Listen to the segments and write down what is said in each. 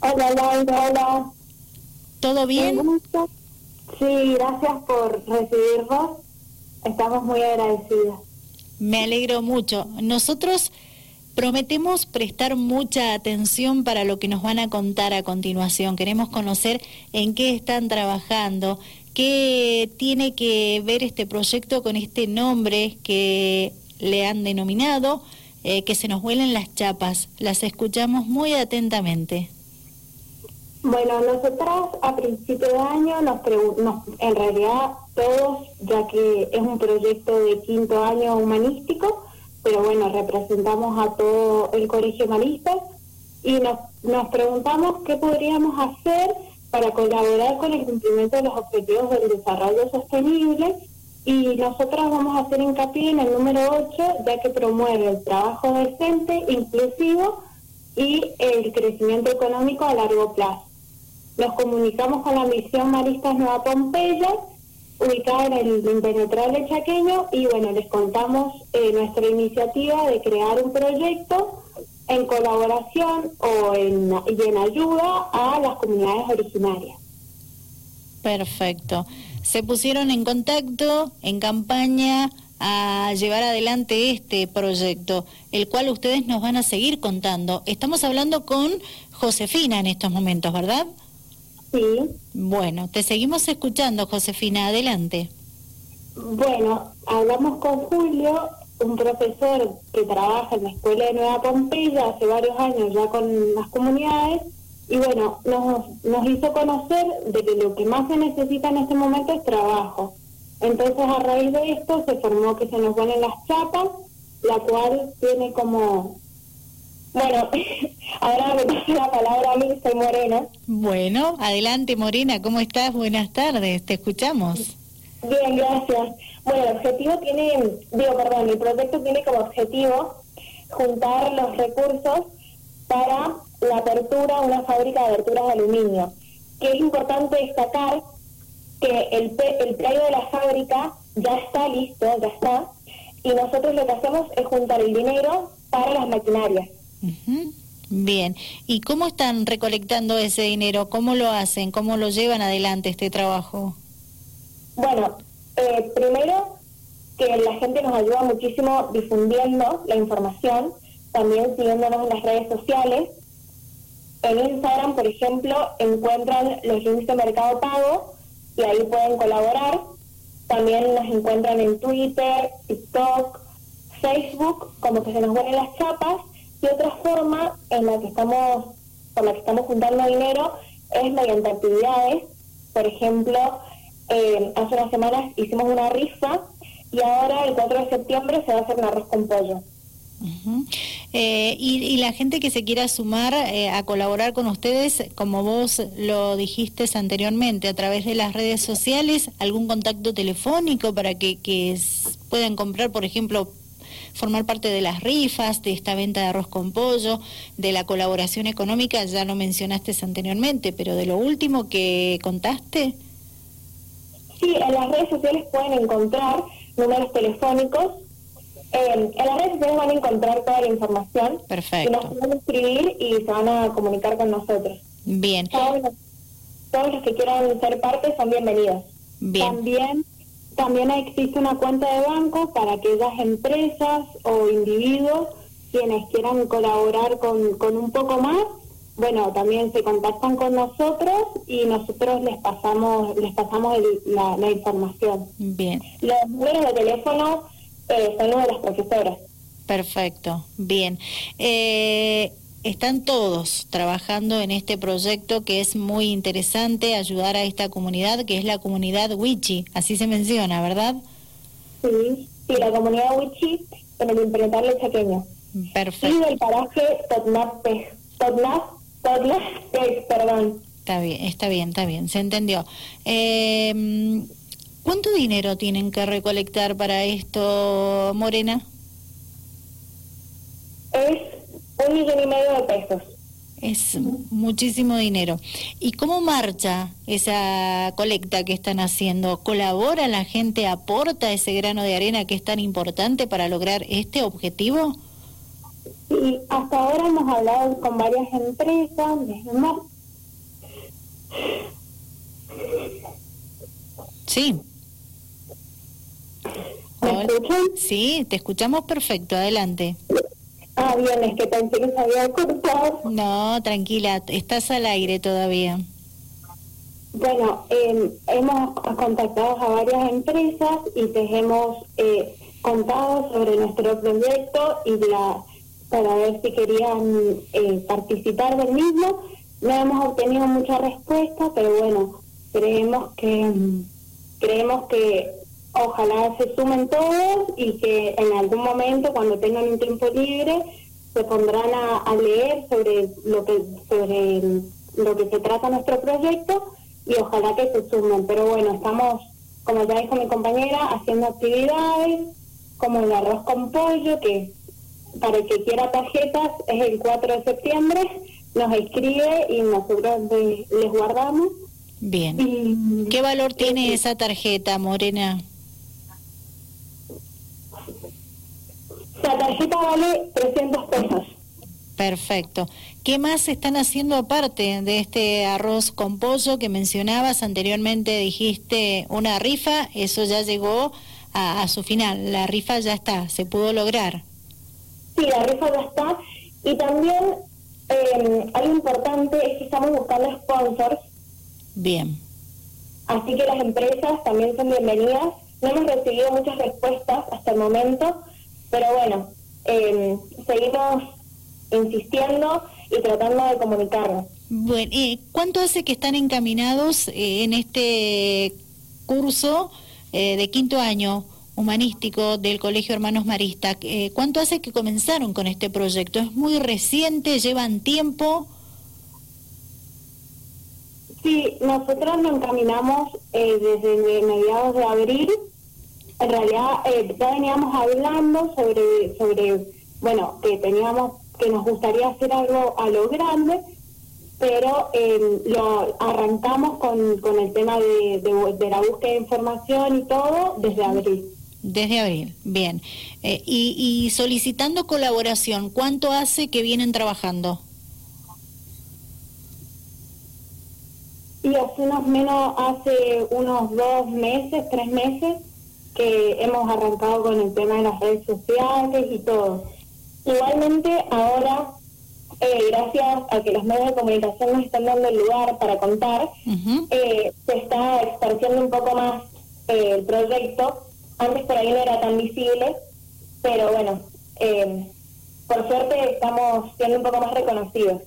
Hola Laura, hola. ¿Todo bien? Sí, gracias por recibirnos. Estamos muy agradecidas. Me alegro mucho. Nosotros prometemos prestar mucha atención para lo que nos van a contar a continuación. Queremos conocer en qué están trabajando, qué tiene que ver este proyecto con este nombre que le han denominado, eh, que se nos vuelen las chapas. Las escuchamos muy atentamente. Bueno, nosotras a principio de año nos, preguntamos, en realidad todos, ya que es un proyecto de quinto año humanístico, pero bueno, representamos a todo el colegio humanista y nos, nos preguntamos qué podríamos hacer para colaborar con el cumplimiento de los objetivos del desarrollo sostenible y nosotras vamos a hacer hincapié en el número 8, ya que promueve el trabajo decente, inclusivo y el crecimiento económico a largo plazo. Nos comunicamos con la misión Maristas Nueva Pompeya, ubicada en el Internetrable Chaqueño, y bueno, les contamos eh, nuestra iniciativa de crear un proyecto en colaboración o en, y en ayuda a las comunidades originarias. Perfecto. Se pusieron en contacto, en campaña, a llevar adelante este proyecto, el cual ustedes nos van a seguir contando. Estamos hablando con Josefina en estos momentos, ¿verdad? Sí. Bueno, te seguimos escuchando, Josefina, adelante. Bueno, hablamos con Julio, un profesor que trabaja en la Escuela de Nueva Pompeya hace varios años ya con las comunidades, y bueno, nos, nos hizo conocer de que lo que más se necesita en este momento es trabajo. Entonces, a raíz de esto, se formó que se nos ponen las chapas, la cual tiene como bueno, ahora me pasa la palabra a mí, soy Morena. Bueno, adelante Morena, ¿cómo estás? Buenas tardes, te escuchamos. Bien, gracias. Bueno, el objetivo tiene, digo, perdón, el proyecto tiene como objetivo juntar los recursos para la apertura de una fábrica de aberturas de aluminio. Que es importante destacar que el, el de la fábrica ya está listo, ya está, y nosotros lo que hacemos es juntar el dinero para las maquinarias. Bien, ¿y cómo están recolectando ese dinero? ¿Cómo lo hacen? ¿Cómo lo llevan adelante este trabajo? Bueno, eh, primero que la gente nos ayuda muchísimo difundiendo la información, también siguiéndonos en las redes sociales. En Instagram, por ejemplo, encuentran los links de Mercado Pago y ahí pueden colaborar. También nos encuentran en Twitter, TikTok, Facebook, como que se nos vuelven las chapas y otra forma en la que estamos, por la que estamos juntando dinero es mediante actividades. Por ejemplo, eh, hace unas semanas hicimos una rifa y ahora el 4 de septiembre se va a hacer un arroz con pollo. Eh, y, la gente que se quiera sumar eh, a colaborar con ustedes, como vos lo dijiste anteriormente, a través de las redes sociales, algún contacto telefónico para que, que puedan comprar, por ejemplo, formar parte de las rifas, de esta venta de arroz con pollo, de la colaboración económica, ya lo mencionaste anteriormente, pero de lo último que contaste. Sí, en las redes sociales pueden encontrar números telefónicos. en las redes sociales van a encontrar toda la información. Perfecto. Y nos pueden escribir y se van a comunicar con nosotros. Bien. Todos los, todos los que quieran ser parte son bienvenidos. Bien. También también existe una cuenta de banco para aquellas empresas o individuos quienes quieran colaborar con, con un poco más. Bueno, también se contactan con nosotros y nosotros les pasamos les pasamos la, información. Bien. Los números de teléfono eh, son los de las profesoras. Perfecto, bien. Eh, están todos trabajando en este proyecto que es muy interesante, ayudar a esta comunidad, que es la comunidad Wichi, así se menciona, ¿verdad? Sí, sí, la comunidad Wichi en el impenetrable chaqueño. Perfecto. Y del paraje Totnap, perdón. Está bien, está bien, está bien, se entendió. Eh, ¿Cuánto dinero tienen que recolectar para esto, Morena? Es un millón y medio de pesos. Es muchísimo dinero. ¿Y cómo marcha esa colecta que están haciendo? ¿Colabora la gente, aporta ese grano de arena que es tan importante para lograr este objetivo? Sí, hasta ahora hemos hablado con varias empresas, Sí. ¿Me escuchan? Sí, te escuchamos perfecto, adelante. Que pensé que se había cortado. No, tranquila, estás al aire todavía. Bueno, eh, hemos contactado a varias empresas y les hemos eh, contado sobre nuestro proyecto y la para ver si querían eh, participar del mismo. No hemos obtenido mucha respuesta, pero bueno, creemos que creemos que ojalá se sumen todos y que en algún momento, cuando tengan un tiempo libre, se pondrán a, leer sobre lo que sobre lo que se trata nuestro proyecto y ojalá que se sumen. Pero bueno, estamos, como ya dijo mi compañera, haciendo actividades como el arroz con pollo, que para el que quiera tarjetas es el 4 de septiembre, nos escribe y nosotros les guardamos. Bien. ¿Qué valor tiene esa tarjeta, Morena? La tarjeta vale 300 pesos. Perfecto. ¿Qué más están haciendo aparte de este arroz con pollo que mencionabas anteriormente? Dijiste una rifa, eso ya llegó a, su final. La rifa ya está, se pudo lograr. Sí, la rifa ya está. Y también eh, algo importante es que estamos buscando sponsors. Bien. Así que las empresas también son bienvenidas. No hemos recibido muchas respuestas hasta el momento, pero bueno, eh, seguimos insistiendo y tratando de comunicarnos. Bueno, ¿y ¿cuánto hace que están encaminados eh, en este curso eh, de quinto año humanístico del Colegio Hermanos Marista? Eh, ¿Cuánto hace que comenzaron con este proyecto? ¿Es muy reciente? ¿Llevan tiempo? Sí, nosotros nos encaminamos desde mediados de abril en realidad eh, ya veníamos hablando sobre, sobre, bueno, que teníamos, que nos gustaría hacer algo a lo grande, pero em, lo arrancamos con, con el tema de, de, la búsqueda de información y todo desde abril. Desde abril, bien. Eh, y, y solicitando colaboración, ¿cuánto hace que vienen trabajando? Y hace unos menos, hace unos dos meses, tres meses, que hemos arrancado con el tema de las redes sociales y todo. Igualmente ahora, eh, gracias a que los medios de comunicación nos están dando el lugar para contar, eh, se está expandiendo un poco más eh, el proyecto. Antes por ahí no era tan visible, pero bueno, por suerte estamos siendo un poco más reconocidos.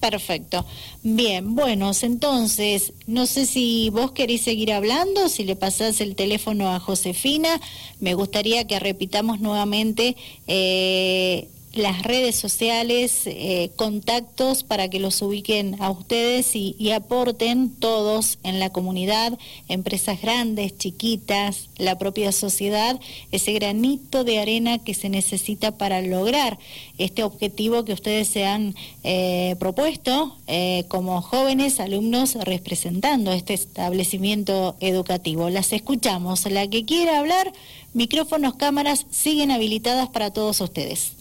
Perfecto. Bien, buenos, entonces, no sé si vos queréis seguir hablando, si le pasás el teléfono a Josefina, me gustaría que repitamos nuevamente eh, las redes sociales, eh, contactos para que los ubiquen a ustedes y, aporten todos en la comunidad, empresas grandes, chiquitas, la propia sociedad, ese granito de arena que se necesita para lograr este objetivo que ustedes se han eh, propuesto eh, como jóvenes alumnos representando este establecimiento educativo. Las escuchamos. La que quiera hablar, micrófonos, cámaras siguen habilitadas para todos ustedes.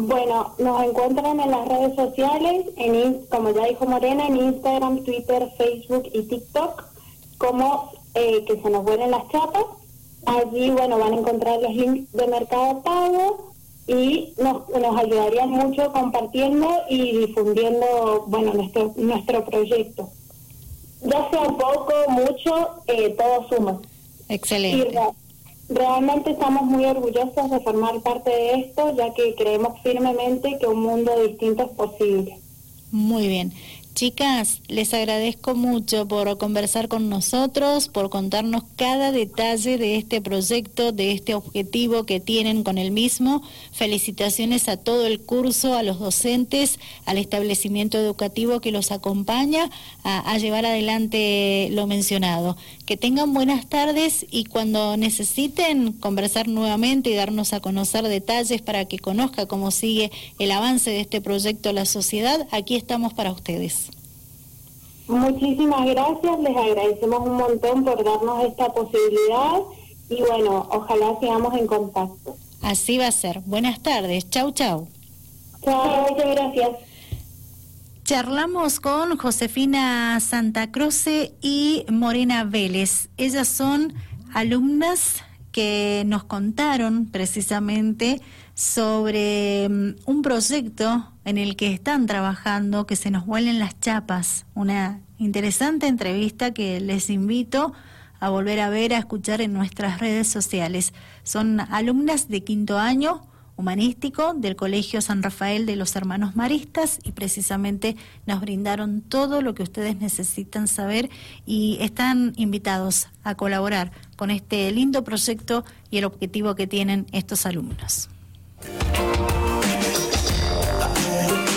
Bueno, nos encuentran en las redes sociales, en, como ya dijo Morena, en Instagram, Twitter, Facebook y TikTok, como eh, que se nos vuelen las chapas. Allí, bueno, van a encontrar los links de Mercado Pago y nos, nos ayudarían mucho compartiendo y difundiendo, bueno, nuestro, nuestro proyecto. Ya sea poco, mucho, eh, todo suma. Excelente. Realmente estamos muy orgullosos de formar parte de esto, ya que creemos firmemente que un mundo distinto es posible. Muy bien. Chicas, les agradezco mucho por conversar con nosotros, por contarnos cada detalle de este proyecto, de este objetivo que tienen con el mismo. Felicitaciones a todo el curso, a los docentes, al establecimiento educativo que los acompaña a, llevar adelante lo mencionado. Que tengan buenas tardes y cuando necesiten conversar nuevamente y darnos a conocer detalles para que conozca cómo sigue el avance de este proyecto la sociedad, aquí estamos para ustedes. Muchísimas gracias, les agradecemos un montón por darnos esta posibilidad y bueno, ojalá sigamos en contacto. Así va a ser. Buenas tardes. Chau, chau. Chao, muchas gracias. Charlamos con Josefina Santa Croce y Morena Vélez. Ellas son alumnas que nos contaron precisamente sobre mm, un proyecto en el que están trabajando, que se nos vuelen las chapas. Una interesante entrevista que les invito a volver a ver, a escuchar en nuestras redes sociales. Son alumnas de quinto año humanístico del Colegio San Rafael de los Hermanos Maristas y precisamente nos brindaron todo lo que ustedes necesitan saber y están invitados a colaborar con este lindo proyecto y el objetivo que tienen estos alumnos. Thank you.